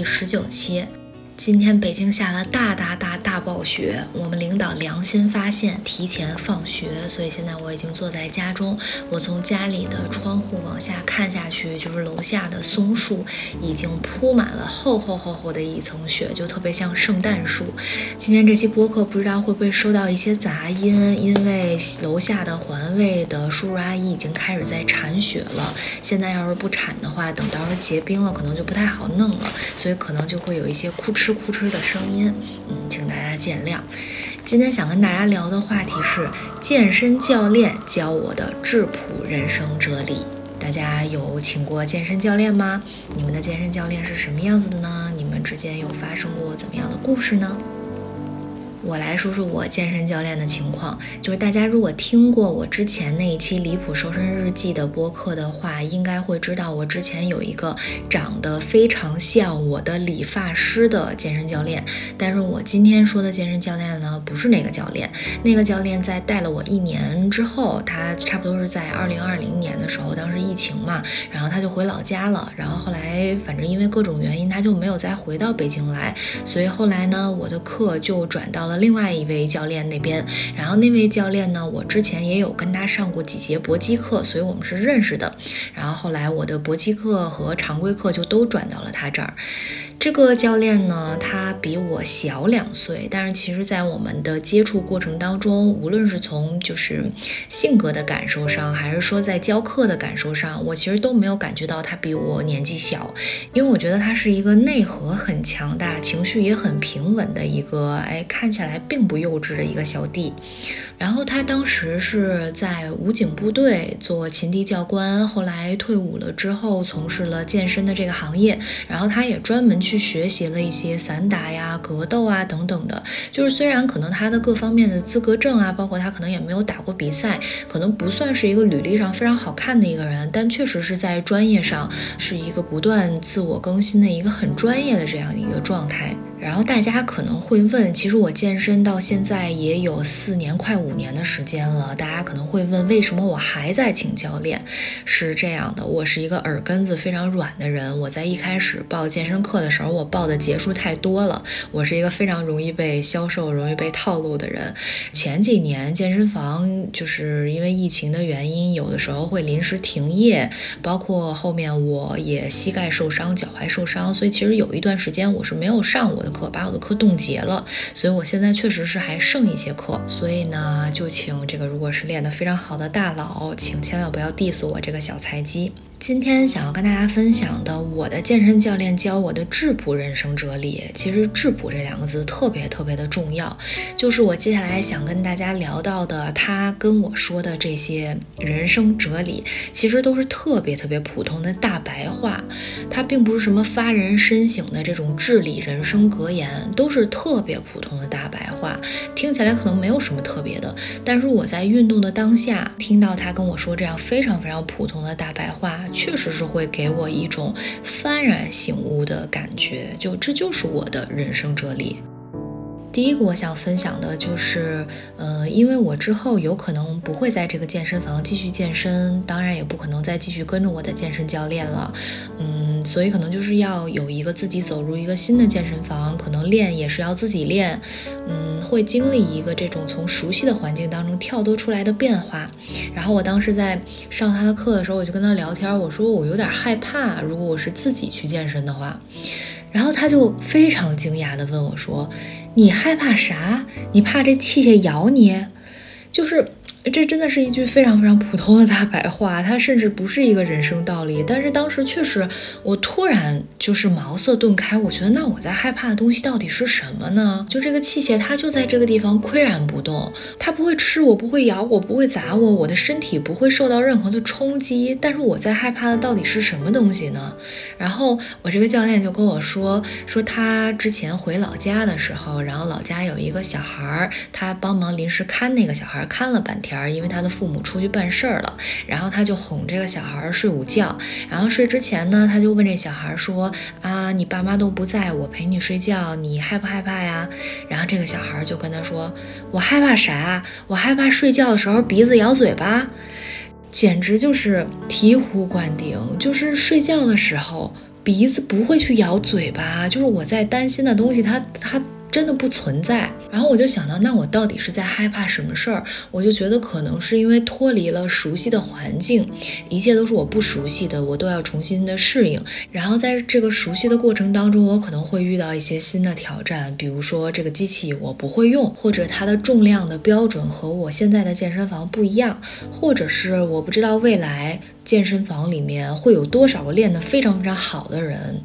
第十九期。今天北京下了大大大大暴雪，我们领导良心发现，提前放学，所以现在我已经坐在家中。我从家里的窗户往下看下去，就是楼下的松树已经铺满了厚厚厚厚的一层雪，就特别像圣诞树。今天这期播客不知道会不会收到一些杂音，因为楼下的环卫的叔叔阿姨已经开始在铲雪了。现在要是不铲的话，等到时候结冰了，可能就不太好弄了，所以可能就会有一些哭哧。哭哧的声音，嗯，请大家见谅。今天想跟大家聊的话题是健身教练教我的质朴人生哲理。大家有请过健身教练吗？你们的健身教练是什么样子的呢？你们之间有发生过怎么样的故事呢？我来说说我健身教练的情况，就是大家如果听过我之前那一期离谱瘦身日记的播客的话，应该会知道我之前有一个长得非常像我的理发师的健身教练。但是我今天说的健身教练呢，不是那个教练，那个教练在带了我一年之后，他差不多是在二零二零年的时候，当时疫情嘛，然后他就回老家了，然后后来反正因为各种原因，他就没有再回到北京来，所以后来呢，我的课就转到了。另外一位教练那边，然后那位教练呢，我之前也有跟他上过几节搏击课，所以我们是认识的。然后后来我的搏击课和常规课就都转到了他这儿。这个教练呢，他比我小两岁，但是其实，在我们的接触过程当中，无论是从就是性格的感受上，还是说在教课的感受上，我其实都没有感觉到他比我年纪小，因为我觉得他是一个内核很强大、情绪也很平稳的一个，哎，看起来并不幼稚的一个小弟。然后他当时是在武警部队做勤地教官，后来退伍了之后，从事了健身的这个行业，然后他也专门去。学习了一些散打呀、格斗啊等等的，就是虽然可能他的各方面的资格证啊，包括他可能也没有打过比赛，可能不算是一个履历上非常好看的一个人，但确实是在专业上是一个不断自我更新的一个很专业的这样一个状态。然后大家可能会问，其实我健身到现在也有四年快五年的时间了。大家可能会问，为什么我还在请教练？是这样的，我是一个耳根子非常软的人。我在一开始报健身课的时候，我报的节数太多了。我是一个非常容易被销售、容易被套路的人。前几年健身房就是因为疫情的原因，有的时候会临时停业，包括后面我也膝盖受伤、脚踝受伤，所以其实有一段时间我是没有上我的。课把我的课冻结了，所以我现在确实是还剩一些课，所以呢，就请这个如果是练得非常好的大佬，请千万不要 diss 我这个小菜鸡。今天想要跟大家分享的，我的健身教练教我的质朴人生哲理。其实“质朴”这两个字特别特别的重要，就是我接下来想跟大家聊到的，他跟我说的这些人生哲理，其实都是特别特别普通的大白话，它并不是什么发人深省的这种至理人生格言，都是特别普通的大白话，听起来可能没有什么特别的，但是我在运动的当下，听到他跟我说这样非常非常普通的大白话。确实是会给我一种幡然醒悟的感觉，就这就是我的人生哲理。第一个我想分享的就是，呃，因为我之后有可能不会在这个健身房继续健身，当然也不可能再继续跟着我的健身教练了，嗯，所以可能就是要有一个自己走入一个新的健身房，可能练也是要自己练，嗯，会经历一个这种从熟悉的环境当中跳脱出来的变化。然后我当时在上他的课的时候，我就跟他聊天，我说我有点害怕，如果我是自己去健身的话，然后他就非常惊讶地问我说。你害怕啥？你怕这器械咬你？就是。这真的是一句非常非常普通的大白话，它甚至不是一个人生道理。但是当时确实，我突然就是茅塞顿开。我觉得，那我在害怕的东西到底是什么呢？就这个器械，它就在这个地方岿然不动，它不会吃我，不会咬我，不会砸我，我的身体不会受到任何的冲击。但是我在害怕的到底是什么东西呢？然后我这个教练就跟我说，说他之前回老家的时候，然后老家有一个小孩儿，他帮忙临时看那个小孩，看了半天。因为他的父母出去办事儿了，然后他就哄这个小孩睡午觉，然后睡之前呢，他就问这小孩说：“啊，你爸妈都不在，我陪你睡觉，你害不害怕呀？”然后这个小孩就跟他说：“我害怕啥？我害怕睡觉的时候鼻子咬嘴巴。”简直就是醍醐灌顶。就是睡觉的时候，鼻子不会去咬嘴巴，就是我在担心的东西，它它。真的不存在，然后我就想到，那我到底是在害怕什么事儿？我就觉得可能是因为脱离了熟悉的环境，一切都是我不熟悉的，我都要重新的适应。然后在这个熟悉的过程当中，我可能会遇到一些新的挑战，比如说这个机器我不会用，或者它的重量的标准和我现在的健身房不一样，或者是我不知道未来。健身房里面会有多少个练得非常非常好的人？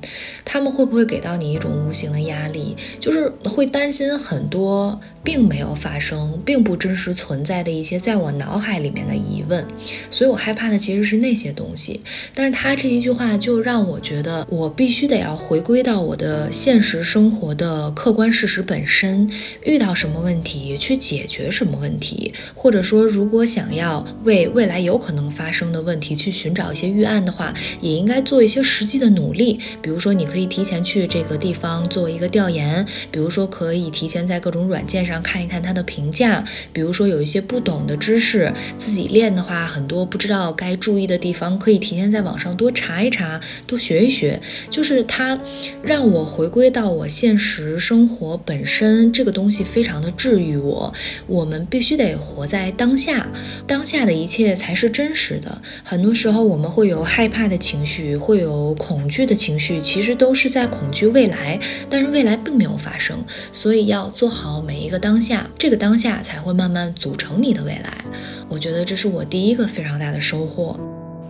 他们会不会给到你一种无形的压力？就是会担心很多并没有发生、并不真实存在的一些在我脑海里面的疑问，所以我害怕的其实是那些东西。但是他这一句话就让我觉得，我必须得要回归到我的现实生活的客观事实本身，遇到什么问题去解决什么问题，或者说，如果想要为未来有可能发生的问题去。寻找一些预案的话，也应该做一些实际的努力。比如说，你可以提前去这个地方做一个调研；比如说，可以提前在各种软件上看一看它的评价；比如说，有一些不懂的知识，自己练的话，很多不知道该注意的地方，可以提前在网上多查一查，多学一学。就是它让我回归到我现实生活本身，这个东西非常的治愈我。我们必须得活在当下，当下的一切才是真实的。很多时。时候我们会有害怕的情绪，会有恐惧的情绪，其实都是在恐惧未来，但是未来并没有发生，所以要做好每一个当下，这个当下才会慢慢组成你的未来。我觉得这是我第一个非常大的收获。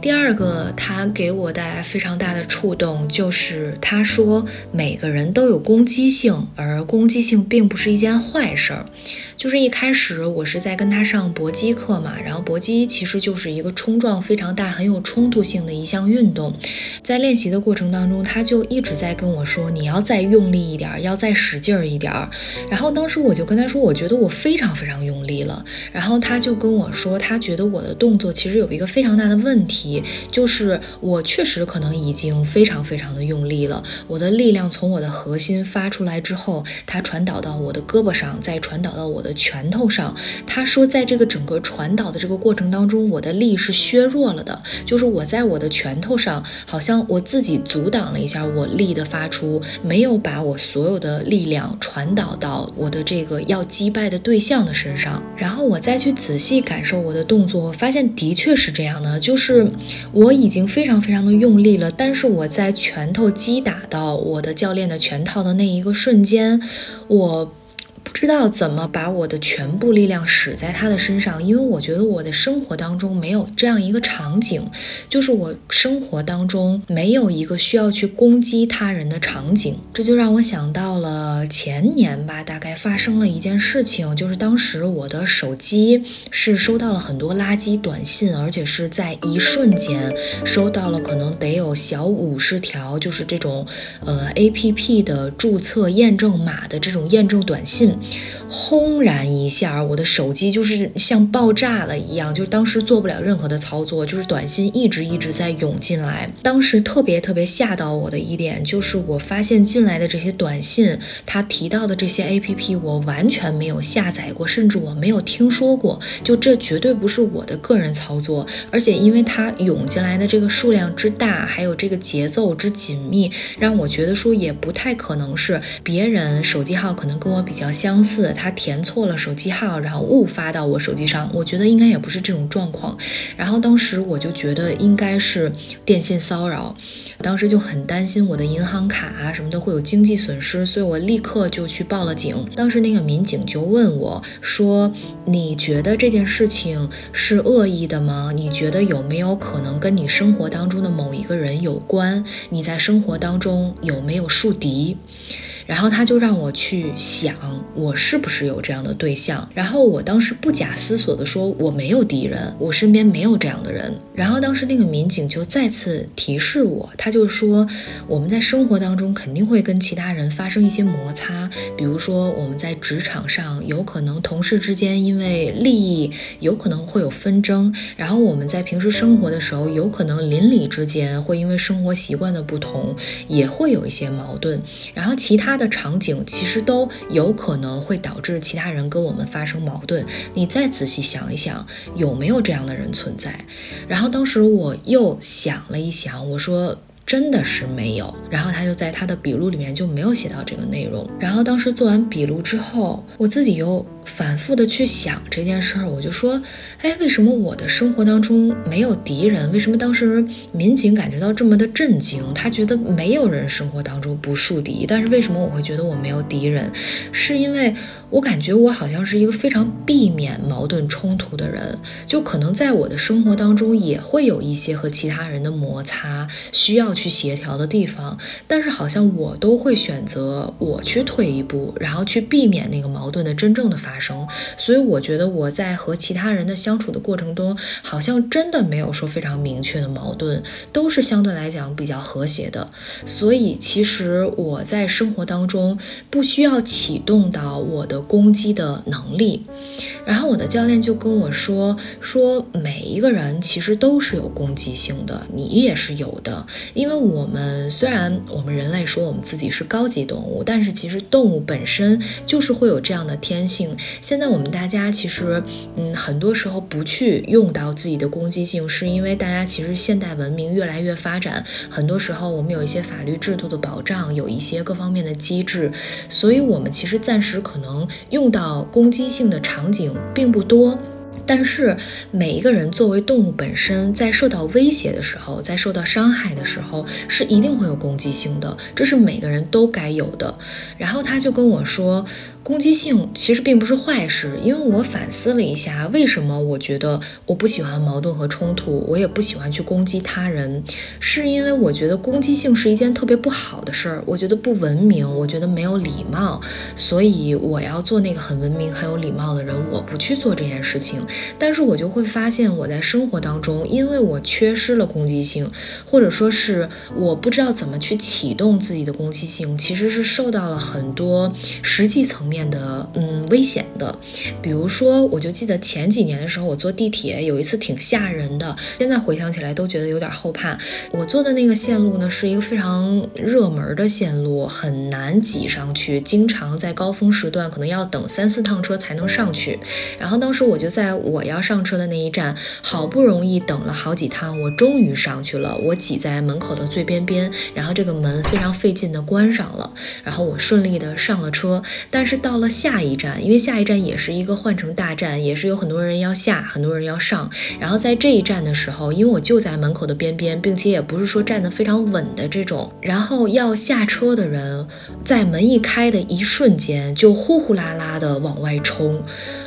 第二个，他给我带来非常大的触动，就是他说每个人都有攻击性，而攻击性并不是一件坏事儿。就是一开始我是在跟他上搏击课嘛，然后搏击其实就是一个冲撞非常大、很有冲突性的一项运动。在练习的过程当中，他就一直在跟我说：“你要再用力一点，要再使劲儿一点儿。”然后当时我就跟他说：“我觉得我非常非常用力了。”然后他就跟我说：“他觉得我的动作其实有一个非常大的问题，就是我确实可能已经非常非常的用力了。我的力量从我的核心发出来之后，它传导到我的胳膊上，再传导到我。”的拳头上，他说，在这个整个传导的这个过程当中，我的力是削弱了的，就是我在我的拳头上，好像我自己阻挡了一下我力的发出，没有把我所有的力量传导到我的这个要击败的对象的身上。然后我再去仔细感受我的动作，发现的确是这样的，就是我已经非常非常的用力了，但是我在拳头击打到我的教练的拳套的那一个瞬间，我。知道怎么把我的全部力量使在他的身上，因为我觉得我的生活当中没有这样一个场景，就是我生活当中没有一个需要去攻击他人的场景。这就让我想到了前年吧，大概发生了一件事情，就是当时我的手机是收到了很多垃圾短信，而且是在一瞬间收到了可能得有小五十条，就是这种呃 A P P 的注册验证码的这种验证短信。轰然一下，我的手机就是像爆炸了一样，就当时做不了任何的操作，就是短信一直一直在涌进来。当时特别特别吓到我的一点就是，我发现进来的这些短信，他提到的这些 A P P，我完全没有下载过，甚至我没有听说过。就这绝对不是我的个人操作，而且因为它涌进来的这个数量之大，还有这个节奏之紧密，让我觉得说也不太可能是别人手机号可能跟我比较相。相似，他填错了手机号，然后误发到我手机上。我觉得应该也不是这种状况。然后当时我就觉得应该是电信骚扰，当时就很担心我的银行卡啊什么的会有经济损失，所以我立刻就去报了警。当时那个民警就问我说：“你觉得这件事情是恶意的吗？你觉得有没有可能跟你生活当中的某一个人有关？你在生活当中有没有树敌？”然后他就让我去想，我是不是有这样的对象？然后我当时不假思索地说，我没有敌人，我身边没有这样的人。然后当时那个民警就再次提示我，他就说，我们在生活当中肯定会跟其他人发生一些摩擦，比如说我们在职场上有可能同事之间因为利益有可能会有纷争，然后我们在平时生活的时候，有可能邻里之间会因为生活习惯的不同也会有一些矛盾，然后其他。他的场景，其实都有可能会导致其他人跟我们发生矛盾。你再仔细想一想，有没有这样的人存在？然后当时我又想了一想，我说。真的是没有，然后他就在他的笔录里面就没有写到这个内容。然后当时做完笔录之后，我自己又反复的去想这件事儿，我就说，哎，为什么我的生活当中没有敌人？为什么当时民警感觉到这么的震惊？他觉得没有人生活当中不树敌，但是为什么我会觉得我没有敌人？是因为我感觉我好像是一个非常避免矛盾冲突的人，就可能在我的生活当中也会有一些和其他人的摩擦，需要。去协调的地方，但是好像我都会选择我去退一步，然后去避免那个矛盾的真正的发发生。所以我觉得我在和其他人的相处的过程中，好像真的没有说非常明确的矛盾，都是相对来讲比较和谐的。所以其实我在生活当中不需要启动到我的攻击的能力。然后我的教练就跟我说说每一个人其实都是有攻击性的，你也是有的。因为我们虽然我们人类说我们自己是高级动物，但是其实动物本身就是会有这样的天性。现在我们大家其实嗯很多时候不去用到自己的攻击性，是因为大家其实现代文明越来越发展，很多时候我们有一些法律制度的保障，有一些各方面的机制，所以我们其实暂时可能用到攻击性的场景。并不多。但是每一个人作为动物本身，在受到威胁的时候，在受到伤害的时候，是一定会有攻击性的，这是每个人都该有的。然后他就跟我说，攻击性其实并不是坏事，因为我反思了一下，为什么我觉得我不喜欢矛盾和冲突，我也不喜欢去攻击他人，是因为我觉得攻击性是一件特别不好的事儿，我觉得不文明，我觉得没有礼貌，所以我要做那个很文明、很有礼貌的人，我不去做这件事情。但是我就会发现，我在生活当中，因为我缺失了攻击性，或者说是我不知道怎么去启动自己的攻击性，其实是受到了很多实际层面的嗯危险的。比如说，我就记得前几年的时候，我坐地铁有一次挺吓人的，现在回想起来都觉得有点后怕。我坐的那个线路呢，是一个非常热门的线路，很难挤上去，经常在高峰时段可能要等三四趟车才能上去。然后当时我就在。我要上车的那一站，好不容易等了好几趟，我终于上去了。我挤在门口的最边边，然后这个门非常费劲的关上了，然后我顺利的上了车。但是到了下一站，因为下一站也是一个换乘大站，也是有很多人要下，很多人要上。然后在这一站的时候，因为我就在门口的边边，并且也不是说站得非常稳的这种，然后要下车的人，在门一开的一瞬间，就呼呼啦啦的往外冲。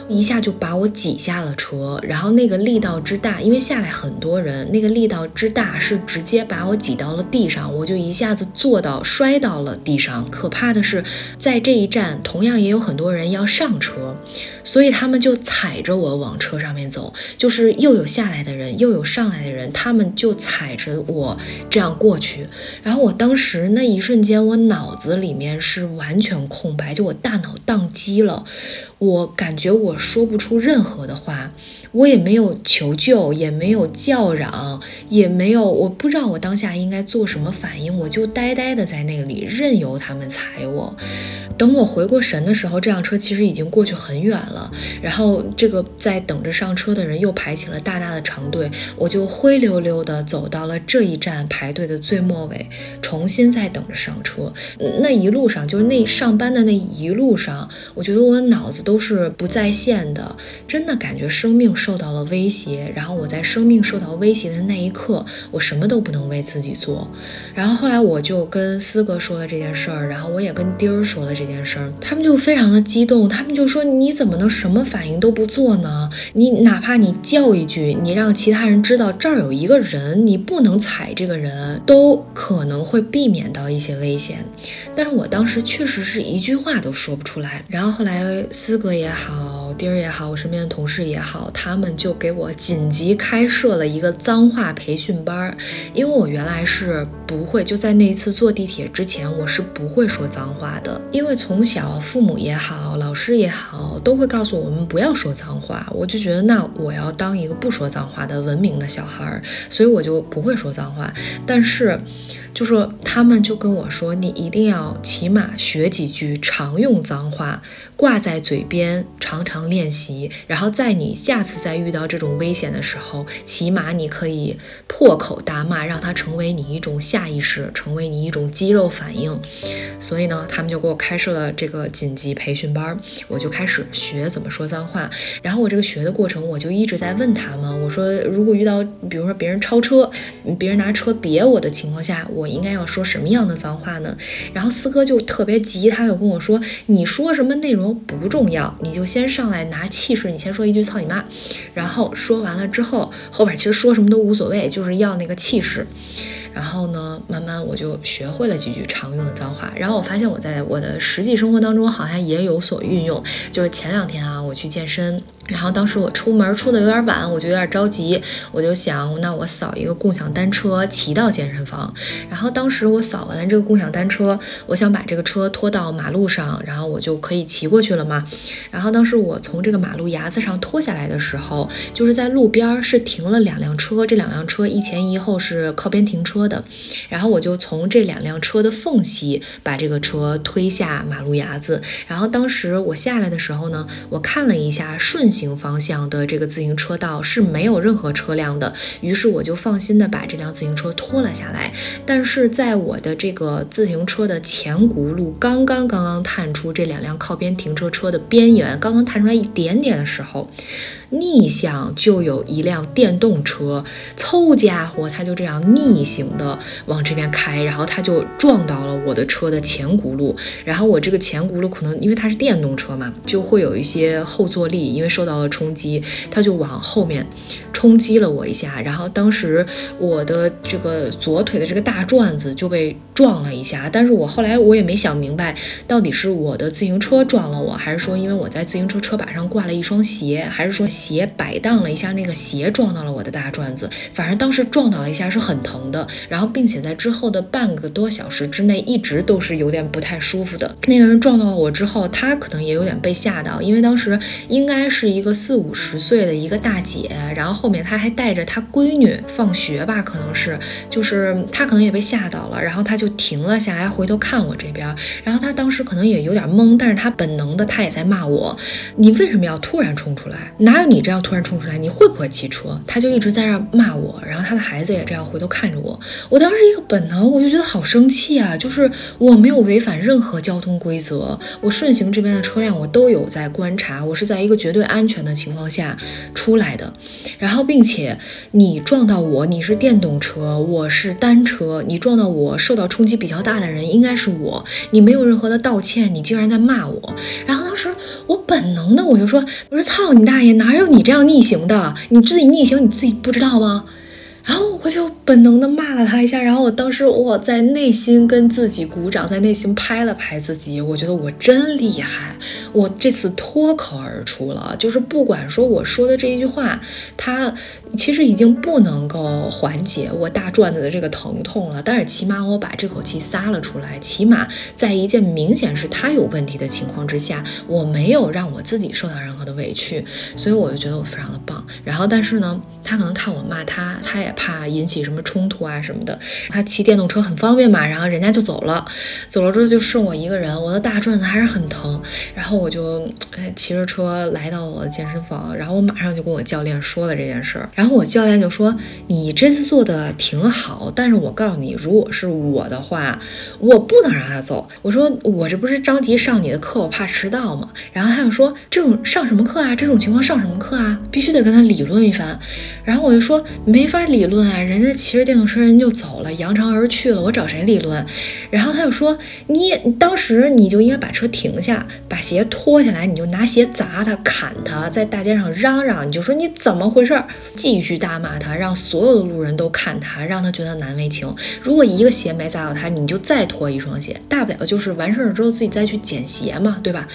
一下就把我挤下了车，然后那个力道之大，因为下来很多人，那个力道之大是直接把我挤到了地上，我就一下子坐到摔到了地上。可怕的是，在这一站同样也有很多人要上车，所以他们就踩着我往车上面走，就是又有下来的人，又有上来的人，他们就踩着我这样过去。然后我当时那一瞬间，我脑子里面是完全空白，就我大脑宕机了。我感觉我说不出任何的话，我也没有求救，也没有叫嚷，也没有，我不知道我当下应该做什么反应，我就呆呆的在那里，任由他们踩我。等我回过神的时候，这辆车其实已经过去很远了。然后这个在等着上车的人又排起了大大的长队，我就灰溜溜的走到了这一站排队的最末尾，重新再等着上车。那一路上，就是那上班的那一路上，我觉得我的脑子都是不在线的，真的感觉生命受到了威胁。然后我在生命受到威胁的那一刻，我什么都不能为自己做。然后后来我就跟思哥说了这件事儿，然后我也跟丁儿说了这。件事儿，他们就非常的激动，他们就说：“你怎么能什么反应都不做呢？你哪怕你叫一句，你让其他人知道这儿有一个人，你不能踩这个人，都可能会避免到一些危险。”但是我当时确实是一句话都说不出来。然后后来思哥也好，丁儿也好，我身边的同事也好，他们就给我紧急开设了一个脏话培训班儿，因为我原来是不会，就在那一次坐地铁之前，我是不会说脏话的，因为。从小，父母也好，老师也好，都会告诉我们不要说脏话。我就觉得，那我要当一个不说脏话的文明的小孩儿，所以我就不会说脏话。但是。就是他们就跟我说，你一定要起码学几句常用脏话，挂在嘴边，常常练习。然后在你下次再遇到这种危险的时候，起码你可以破口大骂，让它成为你一种下意识，成为你一种肌肉反应。所以呢，他们就给我开设了这个紧急培训班，我就开始学怎么说脏话。然后我这个学的过程，我就一直在问他们，我说如果遇到比如说别人超车，别人拿车别我的情况下，我。应该要说什么样的脏话呢？然后四哥就特别急，他就跟我说：“你说什么内容不重要，你就先上来拿气势，你先说一句操你妈。”然后说完了之后，后边其实说什么都无所谓，就是要那个气势。然后呢，慢慢我就学会了几句常用的脏话。然后我发现我在我的实际生活当中好像也有所运用。就是前两天啊，我去健身。然后当时我出门出的有点晚，我就有点着急，我就想，那我扫一个共享单车骑到健身房。然后当时我扫完了这个共享单车，我想把这个车拖到马路上，然后我就可以骑过去了嘛。然后当时我从这个马路牙子上拖下来的时候，就是在路边是停了两辆车，这两辆车一前一后是靠边停车的。然后我就从这两辆车的缝隙把这个车推下马路牙子。然后当时我下来的时候呢，我看了一下顺。行方向的这个自行车道是没有任何车辆的，于是我就放心的把这辆自行车拖了下来。但是在我的这个自行车的前轱辘刚刚刚刚探出这两辆靠边停车车的边缘，刚刚探出来一点点的时候。逆向就有一辆电动车，凑家伙，他就这样逆行的往这边开，然后他就撞到了我的车的前轱辘，然后我这个前轱辘可能因为它是电动车嘛，就会有一些后坐力，因为受到了冲击，它就往后面冲击了我一下，然后当时我的这个左腿的这个大转子就被撞了一下，但是我后来我也没想明白，到底是我的自行车撞了我，还是说因为我在自行车车把上挂了一双鞋，还是说。鞋摆荡了一下，那个鞋撞到了我的大转子，反正当时撞到了一下是很疼的，然后并且在之后的半个多小时之内一直都是有点不太舒服的。那个人撞到了我之后，他可能也有点被吓到，因为当时应该是一个四五十岁的一个大姐，然后后面他还带着他闺女放学吧，可能是，就是他可能也被吓到了，然后他就停了下来，回头看我这边，然后他当时可能也有点懵，但是他本能的他也在骂我，你为什么要突然冲出来？哪有？你这样突然冲出来，你会不会骑车？他就一直在那骂我，然后他的孩子也这样回头看着我。我当时一个本能，我就觉得好生气啊！就是我没有违反任何交通规则，我顺行这边的车辆我都有在观察，我是在一个绝对安全的情况下出来的。然后，并且你撞到我，你是电动车，我是单车，你撞到我受到冲击比较大的人应该是我，你没有任何的道歉，你竟然在骂我。然后当时我本能的我就说，我说操你大爷，哪有？你这样逆行的，你自己逆行，你自己不知道吗？然后我就本能的骂了他一下，然后我当时我在内心跟自己鼓掌，在内心拍了拍自己，我觉得我真厉害，我这次脱口而出了，就是不管说我说的这一句话，他其实已经不能够缓解我大转子的这个疼痛了，但是起码我把这口气撒了出来，起码在一件明显是他有问题的情况之下，我没有让我自己受到任何的委屈，所以我就觉得我非常的棒。然后但是呢，他可能看我骂他，他也。怕引起什么冲突啊什么的，他骑电动车很方便嘛，然后人家就走了，走了之后就剩我一个人，我的大转子还是很疼，然后我就哎骑着车来到我的健身房，然后我马上就跟我教练说了这件事儿，然后我教练就说你这次做的挺好，但是我告诉你，如果是我的话，我不能让他走。我说我这不是着急上你的课，我怕迟到嘛。然后他又说这种上什么课啊？这种情况上什么课啊？必须得跟他理论一番。然后我就说没法理。论啊，人家骑着电动车人就走了，扬长而去了，我找谁理论？然后他又说，你当时你就应该把车停下，把鞋脱下来，你就拿鞋砸他，砍他，在大街上嚷嚷，你就说你怎么回事儿？继续大骂他，让所有的路人都看他，让他觉得难为情。如果一个鞋没砸到他，你就再脱一双鞋，大不了就是完事儿之后自己再去捡鞋嘛，对吧？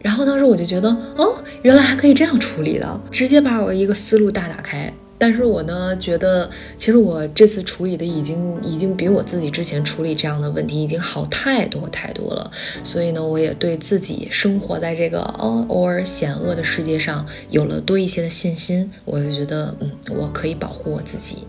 然后当时我就觉得，哦，原来还可以这样处理的，直接把我一个思路大打开。但是我呢，觉得其实我这次处理的已经已经比我自己之前处理这样的问题已经好太多太多了。所以呢，我也对自己生活在这个哦偶尔险恶的世界上有了多一些的信心。我就觉得，嗯，我可以保护我自己。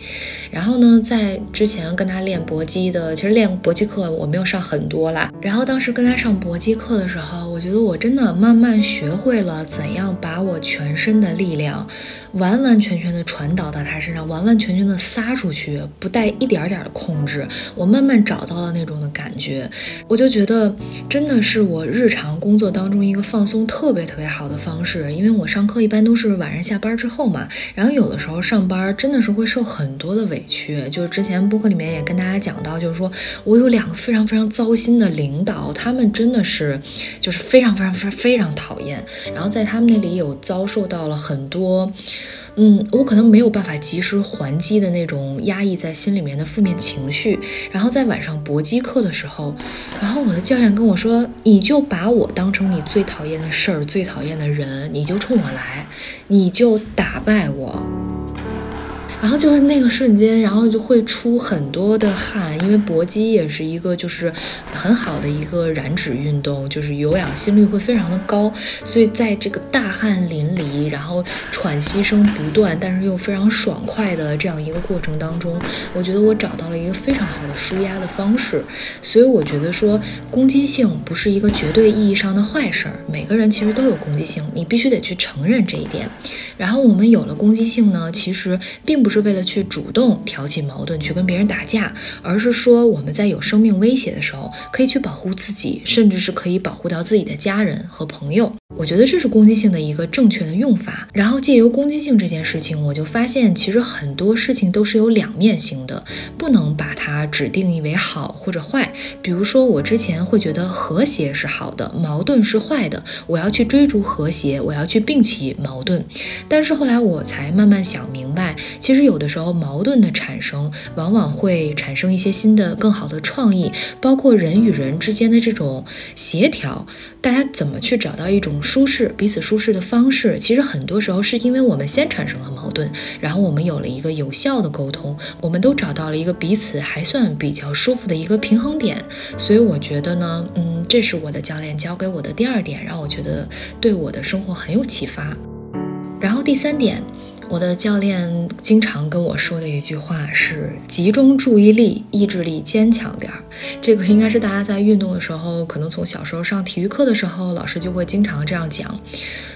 然后呢，在之前跟他练搏击的，其实练搏击课我没有上很多啦。然后当时跟他上搏击课的时候，我觉得我真的慢慢学会了怎样把我全身的力量完完全全的传导到他身上，完完全全的撒出去，不带一点点的控制。我慢慢找到了那种的感觉，我就觉得真的是我日常工作当中一个放松特别特别好的方式。因为我上课一般都是晚上下班之后嘛，然后有的时候上班真的是会受很多的委。屈，就是之前播客里面也跟大家讲到，就是说我有两个非常非常糟心的领导，他们真的是就是非常非常非常非常讨厌，然后在他们那里有遭受到了很多，嗯，我可能没有办法及时还击的那种压抑在心里面的负面情绪，然后在晚上搏击课的时候，然后我的教练跟我说，你就把我当成你最讨厌的事儿、最讨厌的人，你就冲我来，你就打败我。然后就是那个瞬间，然后就会出很多的汗，因为搏击也是一个就是很好的一个燃脂运动，就是有氧心率会非常的高，所以在这个大汗淋漓，然后喘息声不断，但是又非常爽快的这样一个过程当中，我觉得我找到了一个非常好的舒压的方式。所以我觉得说攻击性不是一个绝对意义上的坏事儿，每个人其实都有攻击性，你必须得去承认这一点。然后我们有了攻击性呢，其实并不是。为了去主动挑起矛盾，去跟别人打架，而是说我们在有生命威胁的时候，可以去保护自己，甚至是可以保护到自己的家人和朋友。我觉得这是攻击性的一个正确的用法。然后借由攻击性这件事情，我就发现其实很多事情都是有两面性的，不能把它只定义为好或者坏。比如说我之前会觉得和谐是好的，矛盾是坏的，我要去追逐和谐，我要去摒弃矛盾。但是后来我才慢慢想明白，其实有的时候矛盾的产生，往往会产生一些新的、更好的创意，包括人与人之间的这种协调，大家怎么去找到一种。舒适，彼此舒适的方式，其实很多时候是因为我们先产生了矛盾，然后我们有了一个有效的沟通，我们都找到了一个彼此还算比较舒服的一个平衡点。所以我觉得呢，嗯，这是我的教练教给我的第二点，让我觉得对我的生活很有启发。然后第三点。我的教练经常跟我说的一句话是：集中注意力，意志力坚强点儿。这个应该是大家在运动的时候，可能从小时候上体育课的时候，老师就会经常这样讲。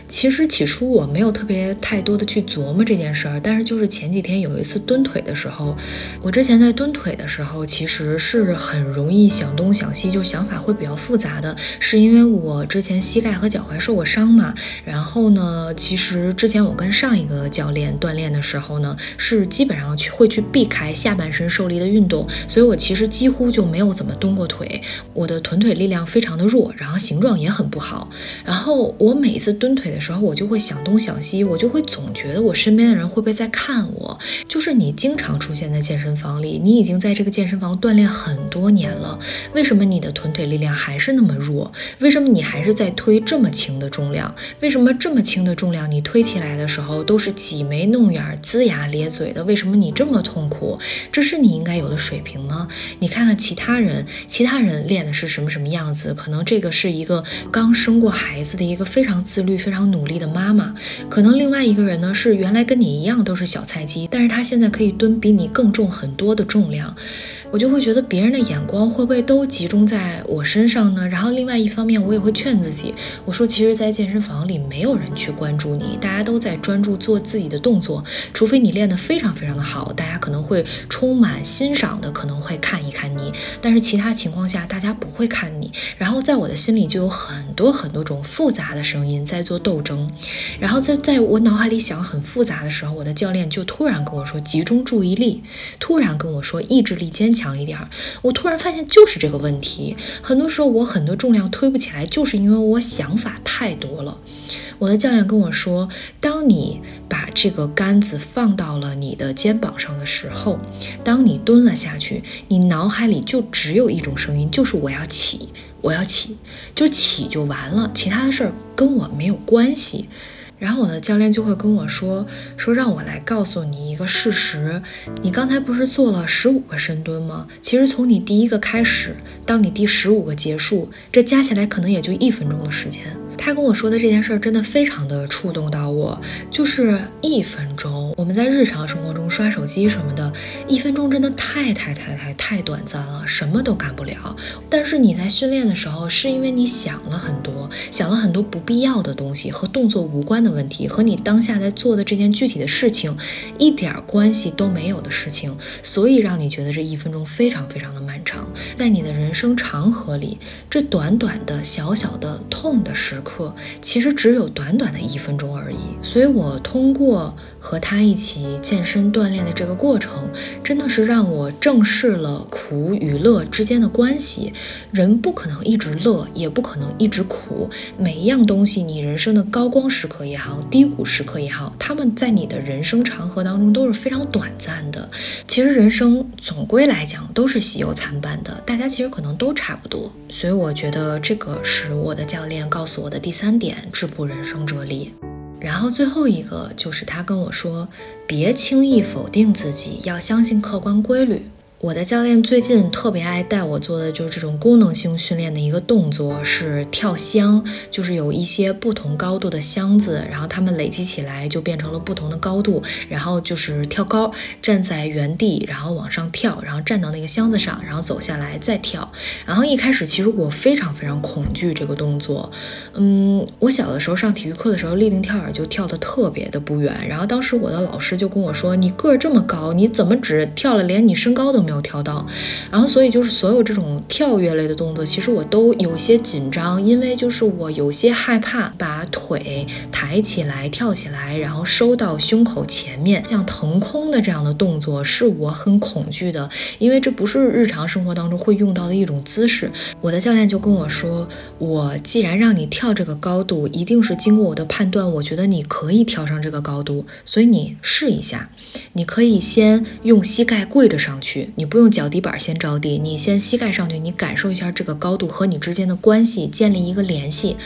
其实起初我没有特别太多的去琢磨这件事儿，但是就是前几天有一次蹲腿的时候，我之前在蹲腿的时候，其实是很容易想东想西，就想法会比较复杂的，是因为我之前膝盖和脚踝受过伤嘛。然后呢，其实之前我跟上一个教练锻炼的时候呢，是基本上去会去避开下半身受力的运动，所以我其实几乎就没有怎么蹲过腿，我的臀腿力量非常的弱，然后形状也很不好。然后我每次蹲腿的。的时候，我就会想东想西，我就会总觉得我身边的人会不会在看我。就是你经常出现在健身房里，你已经在这个健身房锻炼很多年了，为什么你的臀腿力量还是那么弱？为什么你还是在推这么轻的重量？为什么这么轻的重量你推起来的时候都是挤眉弄眼、龇牙咧嘴的？为什么你这么痛苦？这是你应该有的水平吗？你看看其他人，其他人练的是什么什么样子？可能这个是一个刚生过孩子的一个非常自律、非常。努力的妈妈，可能另外一个人呢是原来跟你一样都是小菜鸡，但是他现在可以蹲比你更重很多的重量。我就会觉得别人的眼光会不会都集中在我身上呢？然后另外一方面，我也会劝自己，我说其实，在健身房里没有人去关注你，大家都在专注做自己的动作，除非你练得非常非常的好，大家可能会充满欣赏的，可能会看一看你，但是其他情况下，大家不会看你。然后在我的心里就有很多很多种复杂的声音在做斗争，然后在在我脑海里想很复杂的时候，我的教练就突然跟我说集中注意力，突然跟我说意志力坚。强一点儿，我突然发现就是这个问题。很多时候我很多重量推不起来，就是因为我想法太多了。我的教练跟我说，当你把这个杆子放到了你的肩膀上的时候，当你蹲了下去，你脑海里就只有一种声音，就是我要起，我要起，就起就完了，其他的事儿跟我没有关系。然后我的教练就会跟我说，说让我来告诉你一个事实，你刚才不是做了十五个深蹲吗？其实从你第一个开始到你第十五个结束，这加起来可能也就一分钟的时间。他跟我说的这件事儿真的非常的触动到我，就是一分钟，我们在日常生活中刷手机什么的，一分钟真的太太太太太短暂了，什么都干不了。但是你在训练的时候，是因为你想了很多，想了很多不必要的东西和动作无关的问题，和你当下在做的这件具体的事情一点关系都没有的事情，所以让你觉得这一分钟非常非常的漫长。在你的人生长河里，这短短的小小的痛的时。课其实只有短短的一分钟而已，所以我通过和他一起健身锻炼的这个过程，真的是让我正视了苦与乐之间的关系。人不可能一直乐，也不可能一直苦。每一样东西，你人生的高光时刻也好，低谷时刻也好，他们在你的人生长河当中都是非常短暂的。其实人生总归来讲都是喜忧参半的，大家其实可能都差不多。所以我觉得这个是我的教练告诉我的。第三点，质朴人生哲理。然后最后一个就是他跟我说，别轻易否定自己，要相信客观规律。我的教练最近特别爱带我做的就是这种功能性训练的一个动作是跳箱，就是有一些不同高度的箱子，然后它们累积起来就变成了不同的高度，然后就是跳高，站在原地，然后往上跳，然后站到那个箱子上，然后走下来再跳。然后一开始其实我非常非常恐惧这个动作，嗯，我小的时候上体育课的时候立定跳远就跳得特别的不远，然后当时我的老师就跟我说：“你个儿这么高，你怎么只跳了连你身高都？”没有跳到，然后所以就是所有这种跳跃类的动作，其实我都有些紧张，因为就是我有些害怕把腿抬起来跳起来，然后收到胸口前面，像腾空的这样的动作是我很恐惧的，因为这不是日常生活当中会用到的一种姿势。我的教练就跟我说，我既然让你跳这个高度，一定是经过我的判断，我觉得你可以跳上这个高度，所以你试一下，你可以先用膝盖跪着上去。你不用脚底板先着地，你先膝盖上去，你感受一下这个高度和你之间的关系，建立一个联系。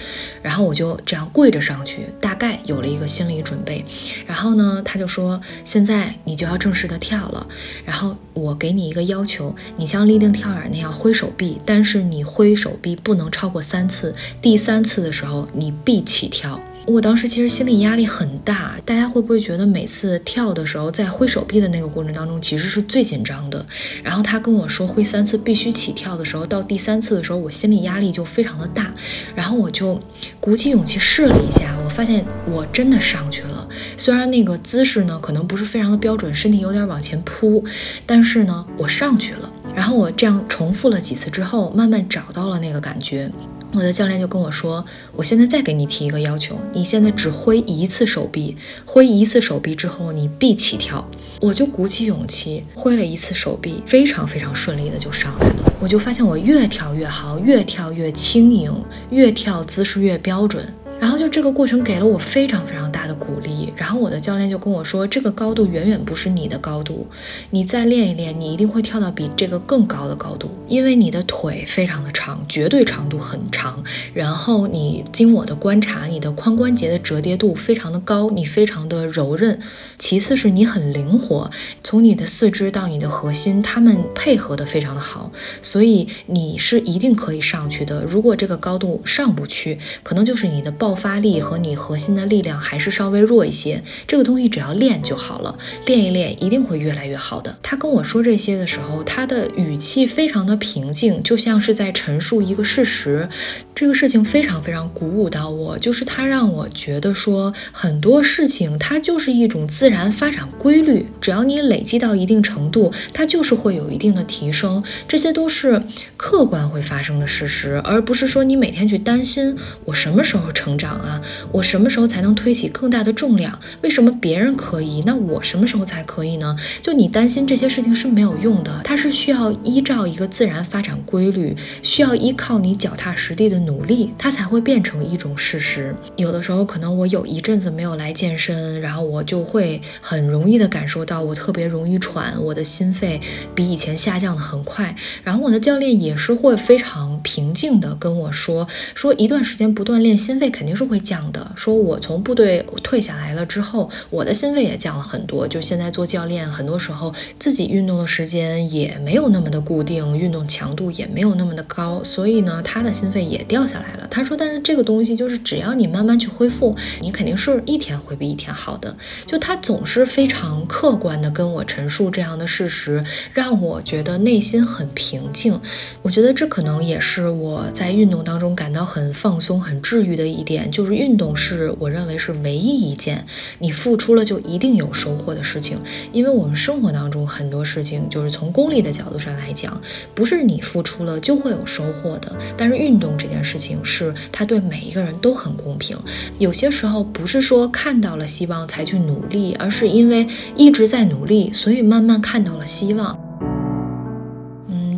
然后我就这样跪着上去，大概有了一个心理准备。然后呢，他就说：“现在你就要正式的跳了。然后我给你一个要求，你像立定跳远那样挥手臂，但是你挥手臂不能超过三次。第三次的时候，你必起跳。”我当时其实心理压力很大，大家会不会觉得每次跳的时候，在挥手臂的那个过程当中，其实是最紧张的？然后他跟我说挥三次必须起跳的时候，到第三次的时候，我心理压力就非常的大。然后我就鼓起勇气试了一下，我发现我真的上去了。虽然那个姿势呢可能不是非常的标准，身体有点往前扑，但是呢我上去了。然后我这样重复了几次之后，慢慢找到了那个感觉。我的教练就跟我说：“我现在再给你提一个要求，你现在只挥一次手臂，挥一次手臂之后你必起跳。”我就鼓起勇气挥了一次手臂，非常非常顺利的就上来了。我就发现我越跳越好，越跳越轻盈，越跳姿势越标准。然后就这个过程给了我非常非常大的鼓励，然后我的教练就跟我说，这个高度远远不是你的高度，你再练一练，你一定会跳到比这个更高的高度，因为你的腿非常的长，绝对长度很长，然后你经我的观察，你的髋关节的折叠度非常的高，你非常的柔韧，其次是你很灵活，从你的四肢到你的核心，它们配合的非常的好，所以你是一定可以上去的。如果这个高度上不去，可能就是你的抱。爆发力和你核心的力量还是稍微弱一些，这个东西只要练就好了，练一练一定会越来越好的。他跟我说这些的时候，他的语气非常的平静，就像是在陈述一个事实。这个事情非常非常鼓舞到我，就是他让我觉得说很多事情它就是一种自然发展规律，只要你累积到一定程度，它就是会有一定的提升，这些都是客观会发生的事实，而不是说你每天去担心我什么时候成。长啊！我什么时候才能推起更大的重量？为什么别人可以，那我什么时候才可以呢？就你担心这些事情是没有用的，它是需要依照一个自然发展规律，需要依靠你脚踏实地的努力，它才会变成一种事实。有的时候可能我有一阵子没有来健身，然后我就会很容易的感受到我特别容易喘，我的心肺比以前下降的很快。然后我的教练也是会非常平静的跟我说，说一段时间不锻炼，心肺肯肯。定是会降的。说我从部队退下来了之后，我的心肺也降了很多。就现在做教练，很多时候自己运动的时间也没有那么的固定，运动强度也没有那么的高，所以呢，他的心肺也掉下来了。他说，但是这个东西就是只要你慢慢去恢复，你肯定是一天会比一天好的。就他总是非常客观的跟我陈述这样的事实，让我觉得内心很平静。我觉得这可能也是我在运动当中感到很放松、很治愈的一点，点就是运动是我认为是唯一一件你付出了就一定有收获的事情。因为我们生活当中很多事情，就是从功利的角度上来讲，不是你付出了就会有收获的。但是运动这件事情是它对每一个人都很公平。有些时候不是说看到了希望才去努力，而是因为一直在努力，所以慢慢看到了希望。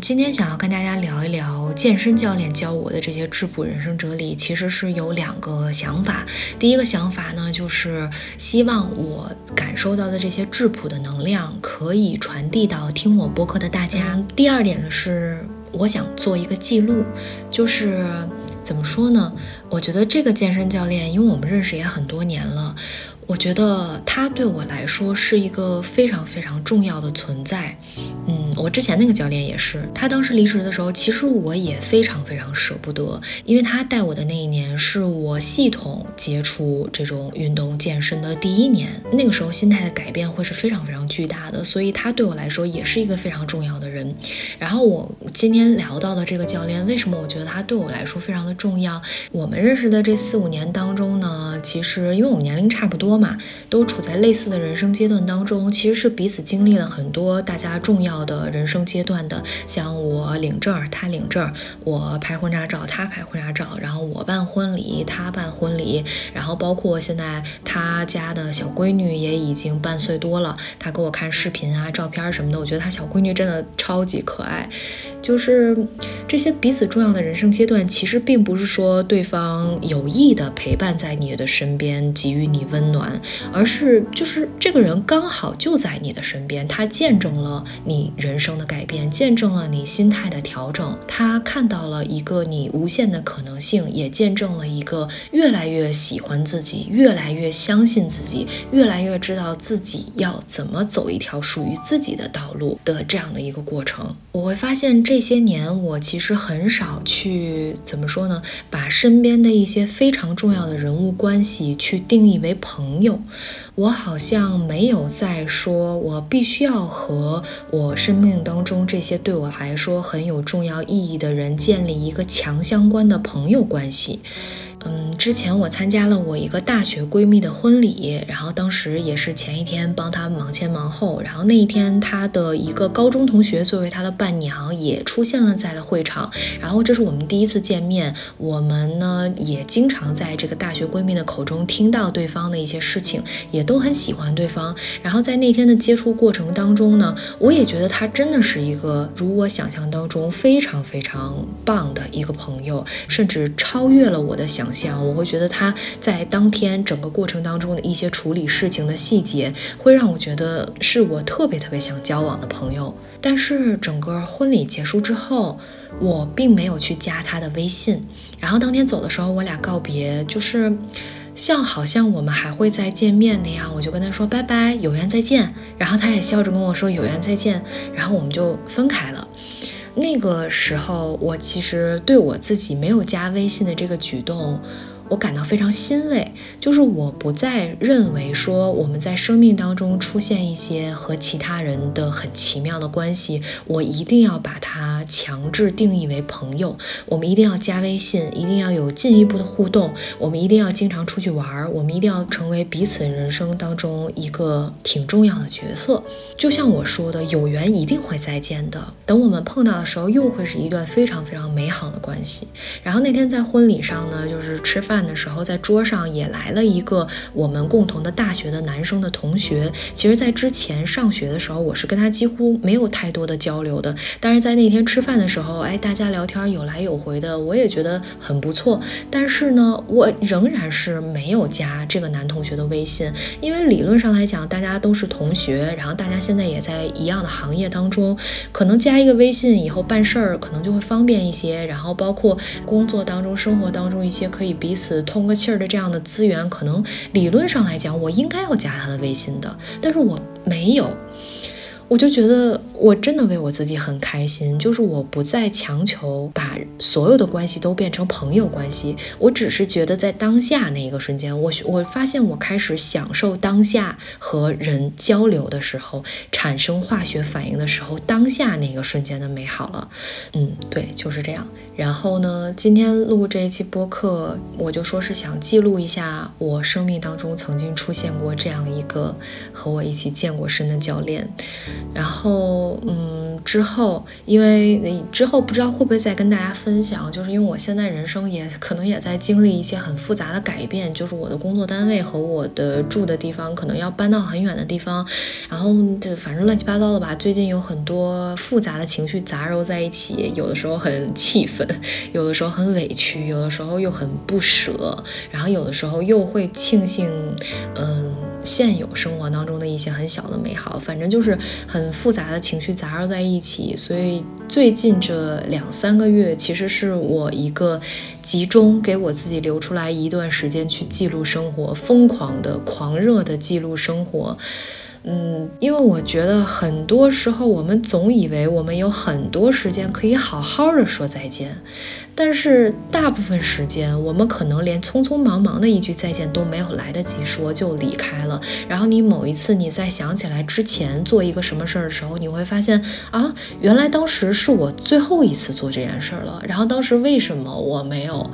今天想要跟大家聊一聊健身教练教我的这些质朴人生哲理，其实是有两个想法。第一个想法呢，就是希望我感受到的这些质朴的能量可以传递到听我播客的大家。第二点呢，是我想做一个记录，就是怎么说呢？我觉得这个健身教练，因为我们认识也很多年了。我觉得他对我来说是一个非常非常重要的存在，嗯，我之前那个教练也是，他当时离职的时候，其实我也非常非常舍不得，因为他带我的那一年是我系统接触这种运动健身的第一年，那个时候心态的改变会是非常非常巨大的，所以他对我来说也是一个非常重要的人。然后我今天聊到的这个教练，为什么我觉得他对我来说非常的重要？我们认识的这四五年当中呢，其实因为我们年龄差不多。嘛，都处在类似的人生阶段当中，其实是彼此经历了很多大家重要的人生阶段的。像我领证，他领证；我拍婚纱照，他拍婚纱照；然后我办婚礼，他办婚礼；然后包括现在他家的小闺女也已经半岁多了，他给我看视频啊、照片什么的，我觉得他小闺女真的超级可爱。就是这些彼此重要的人生阶段，其实并不是说对方有意的陪伴在你的身边，给予你温暖，而是就是这个人刚好就在你的身边，他见证了你人人生的改变，见证了你心态的调整，他看到了一个你无限的可能性，也见证了一个越来越喜欢自己，越来越相信自己，越来越知道自己要怎么走一条属于自己的道路的这样的一个过程。我会发现。这些年，我其实很少去怎么说呢？把身边的一些非常重要的人物关系去定义为朋友。我好像没有在说，我必须要和我生命当中这些对我来说很有重要意义的人建立一个强相关的朋友关系。嗯，之前我参加了我一个大学闺蜜的婚礼，然后当时也是前一天帮她忙前忙后，然后那一天她的一个高中同学作为她的伴娘也出现了在了会场，然后这是我们第一次见面，我们呢也经常在这个大学闺蜜的口中听到对方的一些事情，也都很喜欢对方，然后在那天的接触过程当中呢，我也觉得她真的是一个如我想象当中非常非常棒的一个朋友，甚至超越了我的想。想我会觉得他在当天整个过程当中的一些处理事情的细节，会让我觉得是我特别特别想交往的朋友。但是整个婚礼结束之后，我并没有去加他的微信。然后当天走的时候，我俩告别，就是像好像我们还会再见面那样，我就跟他说拜拜，有缘再见。然后他也笑着跟我说有缘再见。然后我们就分开了。那个时候，我其实对我自己没有加微信的这个举动。我感到非常欣慰，就是我不再认为说我们在生命当中出现一些和其他人的很奇妙的关系，我一定要把它强制定义为朋友。我们一定要加微信，一定要有进一步的互动，我们一定要经常出去玩，我们一定要成为彼此人生当中一个挺重要的角色。就像我说的，有缘一定会再见的。等我们碰到的时候，又会是一段非常非常美好的关系。然后那天在婚礼上呢，就是吃饭。饭的时候，在桌上也来了一个我们共同的大学的男生的同学。其实，在之前上学的时候，我是跟他几乎没有太多的交流的。但是在那天吃饭的时候，哎，大家聊天有来有回的，我也觉得很不错。但是呢，我仍然是没有加这个男同学的微信，因为理论上来讲，大家都是同学，然后大家现在也在一样的行业当中，可能加一个微信以后办事儿可能就会方便一些。然后包括工作当中、生活当中一些可以彼此。通个气儿的这样的资源，可能理论上来讲，我应该要加他的微信的，但是我没有。我就觉得我真的为我自己很开心，就是我不再强求把所有的关系都变成朋友关系，我只是觉得在当下那一个瞬间，我我发现我开始享受当下和人交流的时候，产生化学反应的时候，当下那个瞬间的美好了。嗯，对，就是这样。然后呢，今天录这一期播客，我就说是想记录一下我生命当中曾经出现过这样一个和我一起健过身的教练。然后，嗯，之后，因为之后不知道会不会再跟大家分享，就是因为我现在人生也可能也在经历一些很复杂的改变，就是我的工作单位和我的住的地方可能要搬到很远的地方，然后就反正乱七八糟的吧。最近有很多复杂的情绪杂糅在一起，有的时候很气愤，有的时候很委屈，有的时候又很不舍，然后有的时候又会庆幸，嗯。现有生活当中的一些很小的美好，反正就是很复杂的情绪杂糅在一起，所以最近这两三个月，其实是我一个集中给我自己留出来一段时间去记录生活，疯狂的、狂热的记录生活。嗯，因为我觉得很多时候我们总以为我们有很多时间可以好好的说再见。但是大部分时间，我们可能连匆匆忙忙的一句再见都没有来得及说就离开了。然后你某一次你再想起来之前做一个什么事儿的时候，你会发现啊，原来当时是我最后一次做这件事儿了。然后当时为什么我没有？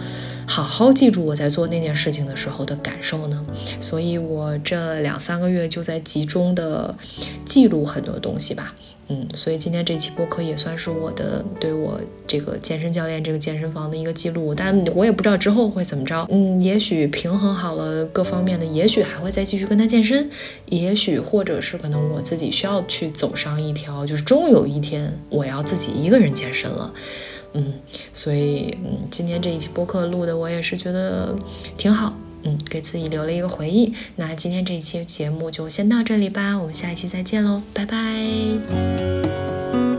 好好记住我在做那件事情的时候的感受呢，所以我这两三个月就在集中的记录很多东西吧，嗯，所以今天这期播客也算是我的对我这个健身教练这个健身房的一个记录，但我也不知道之后会怎么着，嗯，也许平衡好了各方面的，也许还会再继续跟他健身，也许或者是可能我自己需要去走上一条，就是终有一天我要自己一个人健身了。嗯，所以嗯，今天这一期播客录的我也是觉得挺好，嗯，给自己留了一个回忆。那今天这一期节目就先到这里吧，我们下一期再见喽，拜拜。